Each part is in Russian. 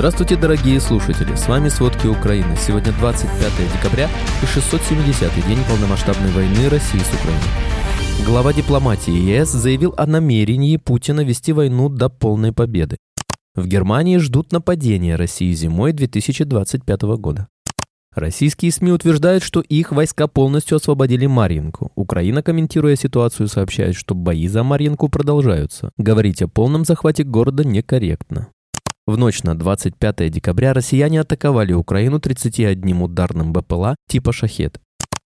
Здравствуйте, дорогие слушатели! С вами «Сводки Украины». Сегодня 25 декабря и 670-й день полномасштабной войны России с Украиной. Глава дипломатии ЕС заявил о намерении Путина вести войну до полной победы. В Германии ждут нападения России зимой 2025 года. Российские СМИ утверждают, что их войска полностью освободили Марьинку. Украина, комментируя ситуацию, сообщает, что бои за Марьинку продолжаются. Говорить о полном захвате города некорректно. В ночь на 25 декабря россияне атаковали Украину 31 ударным БПЛА типа «Шахет».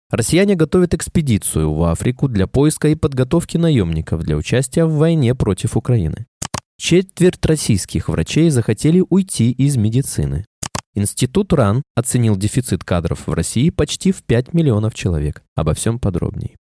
Россияне готовят экспедицию в Африку для поиска и подготовки наемников для участия в войне против Украины. Четверть российских врачей захотели уйти из медицины. Институт РАН оценил дефицит кадров в России почти в 5 миллионов человек. Обо всем подробнее.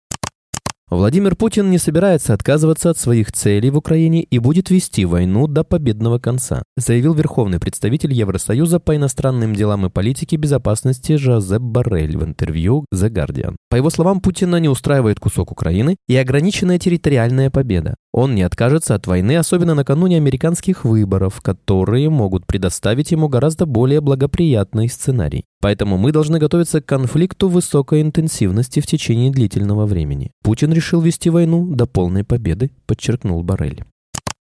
Владимир Путин не собирается отказываться от своих целей в Украине и будет вести войну до победного конца, заявил верховный представитель Евросоюза по иностранным делам и политике безопасности Жозеп Баррель в интервью The Guardian. По его словам, Путина не устраивает кусок Украины и ограниченная территориальная победа. Он не откажется от войны, особенно накануне американских выборов, которые могут предоставить ему гораздо более благоприятный сценарий. Поэтому мы должны готовиться к конфликту высокой интенсивности в течение длительного времени. Путин решил вести войну до полной победы, подчеркнул Барель.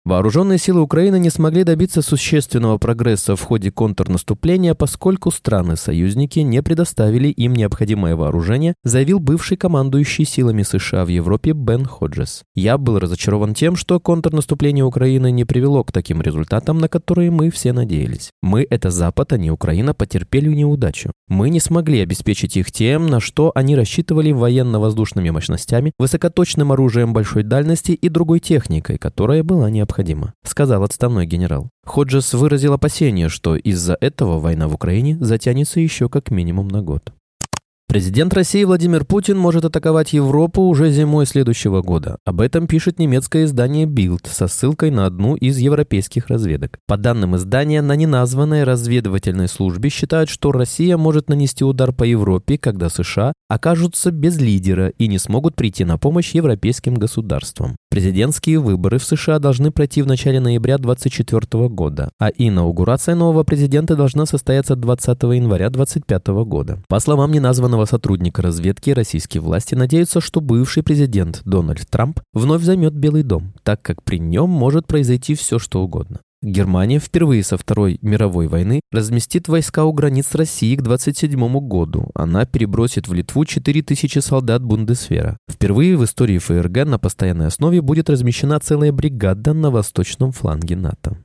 Вооруженные силы Украины не смогли добиться существенного прогресса в ходе контрнаступления, поскольку страны-союзники не предоставили им необходимое вооружение, заявил бывший командующий силами США в Европе Бен Ходжес. «Я был разочарован тем, что контрнаступление Украины не привело к таким результатам, на которые мы все надеялись. Мы, это Запад, а не Украина, потерпели неудачу. Мы не смогли обеспечить их тем, на что они рассчитывали военно-воздушными мощностями, высокоточным оружием большой дальности и другой техникой, которая была необходима необходимо», — сказал отставной генерал. Ходжес выразил опасение, что из-за этого война в Украине затянется еще как минимум на год. Президент России Владимир Путин может атаковать Европу уже зимой следующего года. Об этом пишет немецкое издание Bild со ссылкой на одну из европейских разведок. По данным издания, на неназванной разведывательной службе считают, что Россия может нанести удар по Европе, когда США окажутся без лидера и не смогут прийти на помощь европейским государствам. Президентские выборы в США должны пройти в начале ноября 2024 года, а инаугурация нового президента должна состояться 20 января 2025 года. По словам неназванного главного сотрудника разведки российские власти надеются, что бывший президент Дональд Трамп вновь займет Белый дом, так как при нем может произойти все, что угодно. Германия впервые со Второй мировой войны разместит войска у границ России к 27 году. Она перебросит в Литву 4000 солдат Бундесвера. Впервые в истории ФРГ на постоянной основе будет размещена целая бригада на восточном фланге НАТО.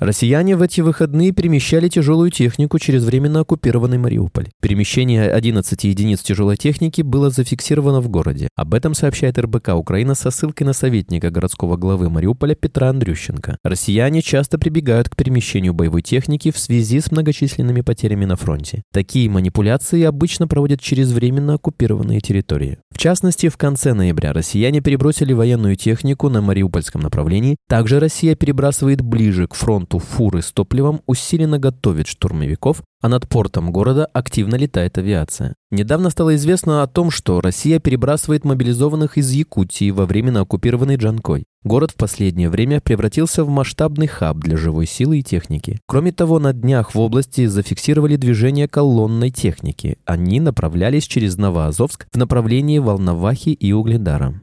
Россияне в эти выходные перемещали тяжелую технику через временно оккупированный Мариуполь. Перемещение 11 единиц тяжелой техники было зафиксировано в городе. Об этом сообщает РБК Украина со ссылкой на советника городского главы Мариуполя Петра Андрющенко. Россияне часто прибегают к перемещению боевой техники в связи с многочисленными потерями на фронте. Такие манипуляции обычно проводят через временно оккупированные территории. В частности, в конце ноября россияне перебросили военную технику на Мариупольском направлении. Также Россия перебрасывает ближе к фронту флоту фуры с топливом усиленно готовит штурмовиков, а над портом города активно летает авиация. Недавно стало известно о том, что Россия перебрасывает мобилизованных из Якутии во временно оккупированный Джанкой. Город в последнее время превратился в масштабный хаб для живой силы и техники. Кроме того, на днях в области зафиксировали движение колонной техники. Они направлялись через Новоазовск в направлении Волновахи и Угледара.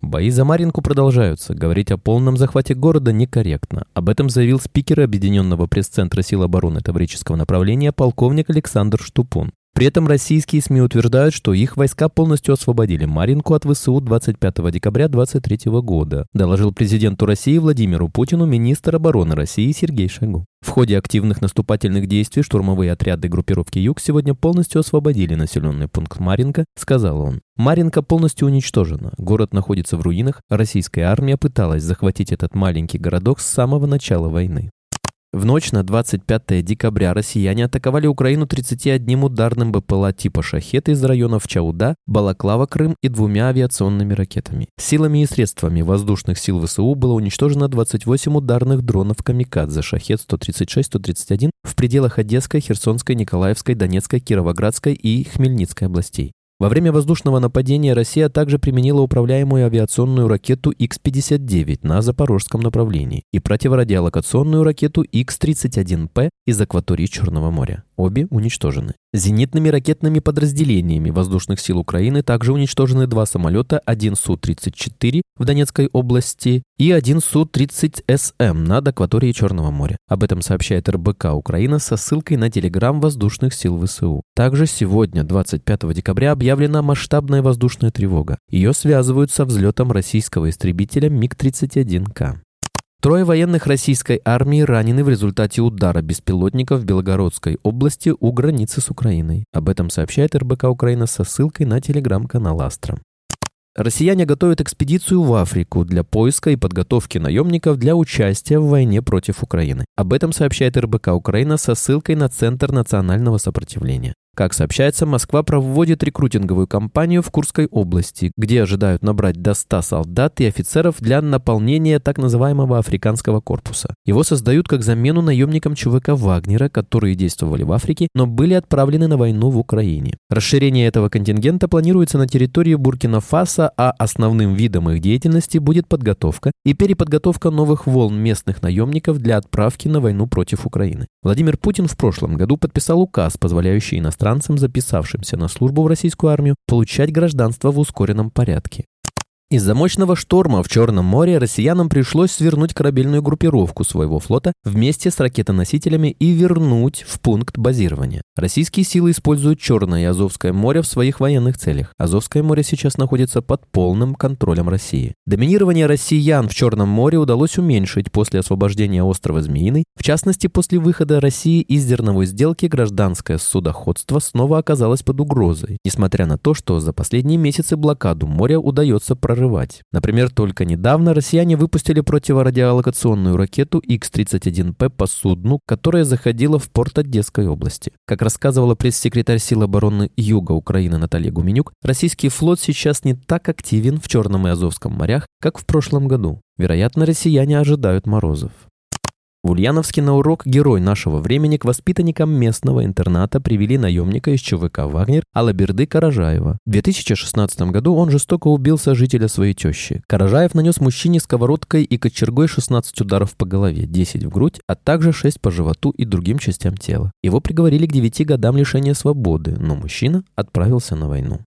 Бои за Маринку продолжаются. Говорить о полном захвате города некорректно. Об этом заявил спикер Объединенного пресс-центра сил обороны Таврического направления полковник Александр Штупун. При этом российские СМИ утверждают, что их войска полностью освободили Маринку от ВСУ 25 декабря 2023 года, доложил президенту России Владимиру Путину министр обороны России Сергей Шойгу. В ходе активных наступательных действий штурмовые отряды группировки «Юг» сегодня полностью освободили населенный пункт Маринка, сказал он. Маринка полностью уничтожена, город находится в руинах, российская армия пыталась захватить этот маленький городок с самого начала войны. В ночь на 25 декабря россияне атаковали Украину 31 ударным БПЛА типа «Шахет» из районов Чауда, Балаклава, Крым и двумя авиационными ракетами. Силами и средствами воздушных сил ВСУ было уничтожено 28 ударных дронов «Камикадзе» «Шахет» 136-131 в пределах Одесской, Херсонской, Николаевской, Донецкой, Кировоградской и Хмельницкой областей. Во время воздушного нападения Россия также применила управляемую авиационную ракету Х-59 на запорожском направлении и противорадиолокационную ракету Х-31П из акватории Черного моря. Обе уничтожены. Зенитными ракетными подразделениями воздушных сил Украины также уничтожены два самолета, один Су-34 в Донецкой области и один Су-30СМ над акваторией Черного моря. Об этом сообщает РБК Украина со ссылкой на телеграм воздушных сил ВСУ. Также сегодня, 25 декабря, объявлена масштабная воздушная тревога. Ее связывают со взлетом российского истребителя МиГ-31К. Трое военных российской армии ранены в результате удара беспилотников в Белгородской области у границы с Украиной. Об этом сообщает РБК Украина со ссылкой на телеграм-канал Астра. Россияне готовят экспедицию в Африку для поиска и подготовки наемников для участия в войне против Украины. Об этом сообщает РБК Украина со ссылкой на Центр национального сопротивления. Как сообщается, Москва проводит рекрутинговую кампанию в Курской области, где ожидают набрать до 100 солдат и офицеров для наполнения так называемого африканского корпуса. Его создают как замену наемникам ЧВК Вагнера, которые действовали в Африке, но были отправлены на войну в Украине. Расширение этого контингента планируется на территории Буркина-Фасо, а основным видом их деятельности будет подготовка и переподготовка новых волн местных наемников для отправки на войну против Украины. Владимир Путин в прошлом году подписал указ, позволяющий иностранным иностранцам, записавшимся на службу в российскую армию, получать гражданство в ускоренном порядке. Из-за мощного шторма в Черном море россиянам пришлось свернуть корабельную группировку своего флота вместе с ракетоносителями и вернуть в пункт базирования. Российские силы используют Черное и Азовское море в своих военных целях. Азовское море сейчас находится под полным контролем России. Доминирование россиян в Черном море удалось уменьшить после освобождения острова Змеиный. В частности, после выхода России из зерновой сделки гражданское судоходство снова оказалось под угрозой, несмотря на то, что за последние месяцы блокаду моря удается прорывать прорывать. Например, только недавно россияне выпустили противорадиолокационную ракету Х-31П по судну, которая заходила в порт Одесской области. Как рассказывала пресс-секретарь сил обороны Юга Украины Наталья Гуменюк, российский флот сейчас не так активен в Черном и Азовском морях, как в прошлом году. Вероятно, россияне ожидают морозов. В Ульяновске на урок «Герой нашего времени» к воспитанникам местного интерната привели наемника из ЧВК «Вагнер» Алаберды Каражаева. В 2016 году он жестоко убил сожителя своей тещи. Каражаев нанес мужчине сковородкой и кочергой 16 ударов по голове, 10 в грудь, а также 6 по животу и другим частям тела. Его приговорили к 9 годам лишения свободы, но мужчина отправился на войну.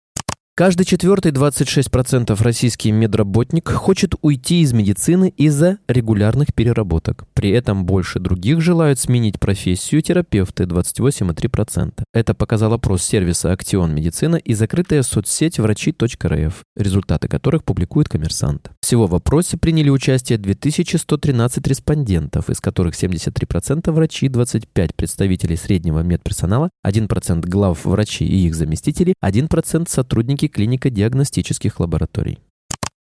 Каждый четвертый 26% российский медработник хочет уйти из медицины из-за регулярных переработок. При этом больше других желают сменить профессию терапевты 28,3%. Это показал опрос сервиса «Актион Медицина» и закрытая соцсеть врачи.рф, результаты которых публикует коммерсант. Всего в опросе приняли участие 2113 респондентов, из которых 73% врачи, 25% представителей среднего медперсонала, 1% глав врачей и их заместителей, 1% сотрудники клинико-диагностических лабораторий.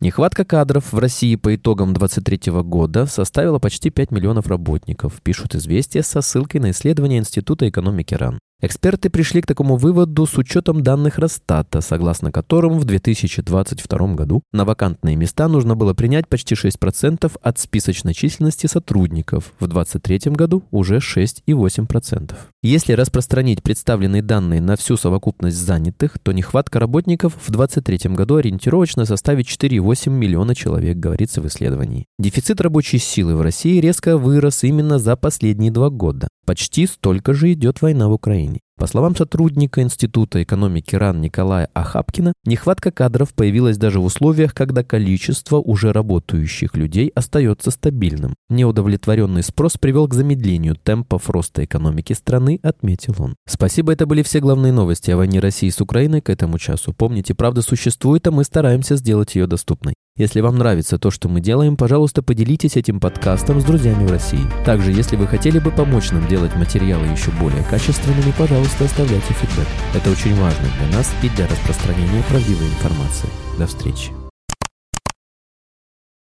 Нехватка кадров в России по итогам 2023 года составила почти 5 миллионов работников, пишут известия со ссылкой на исследование Института экономики РАН. Эксперты пришли к такому выводу с учетом данных Росстата, согласно которым в 2022 году на вакантные места нужно было принять почти 6% от списочной численности сотрудников, в 2023 году уже 6,8%. Если распространить представленные данные на всю совокупность занятых, то нехватка работников в 2023 году ориентировочно составит 4,8 миллиона человек, говорится в исследовании. Дефицит рабочей силы в России резко вырос именно за последние два года. Почти столько же идет война в Украине. По словам сотрудника Института экономики РАН Николая Ахапкина, нехватка кадров появилась даже в условиях, когда количество уже работающих людей остается стабильным. Неудовлетворенный спрос привел к замедлению темпов роста экономики страны, отметил он. Спасибо, это были все главные новости о войне России с Украиной к этому часу. Помните, правда существует, а мы стараемся сделать ее доступной. Если вам нравится то, что мы делаем, пожалуйста, поделитесь этим подкастом с друзьями в России. Также, если вы хотели бы помочь нам делать материалы еще более качественными, пожалуйста, оставляйте фидбэк. Это очень важно для нас и для распространения правдивой информации. До встречи.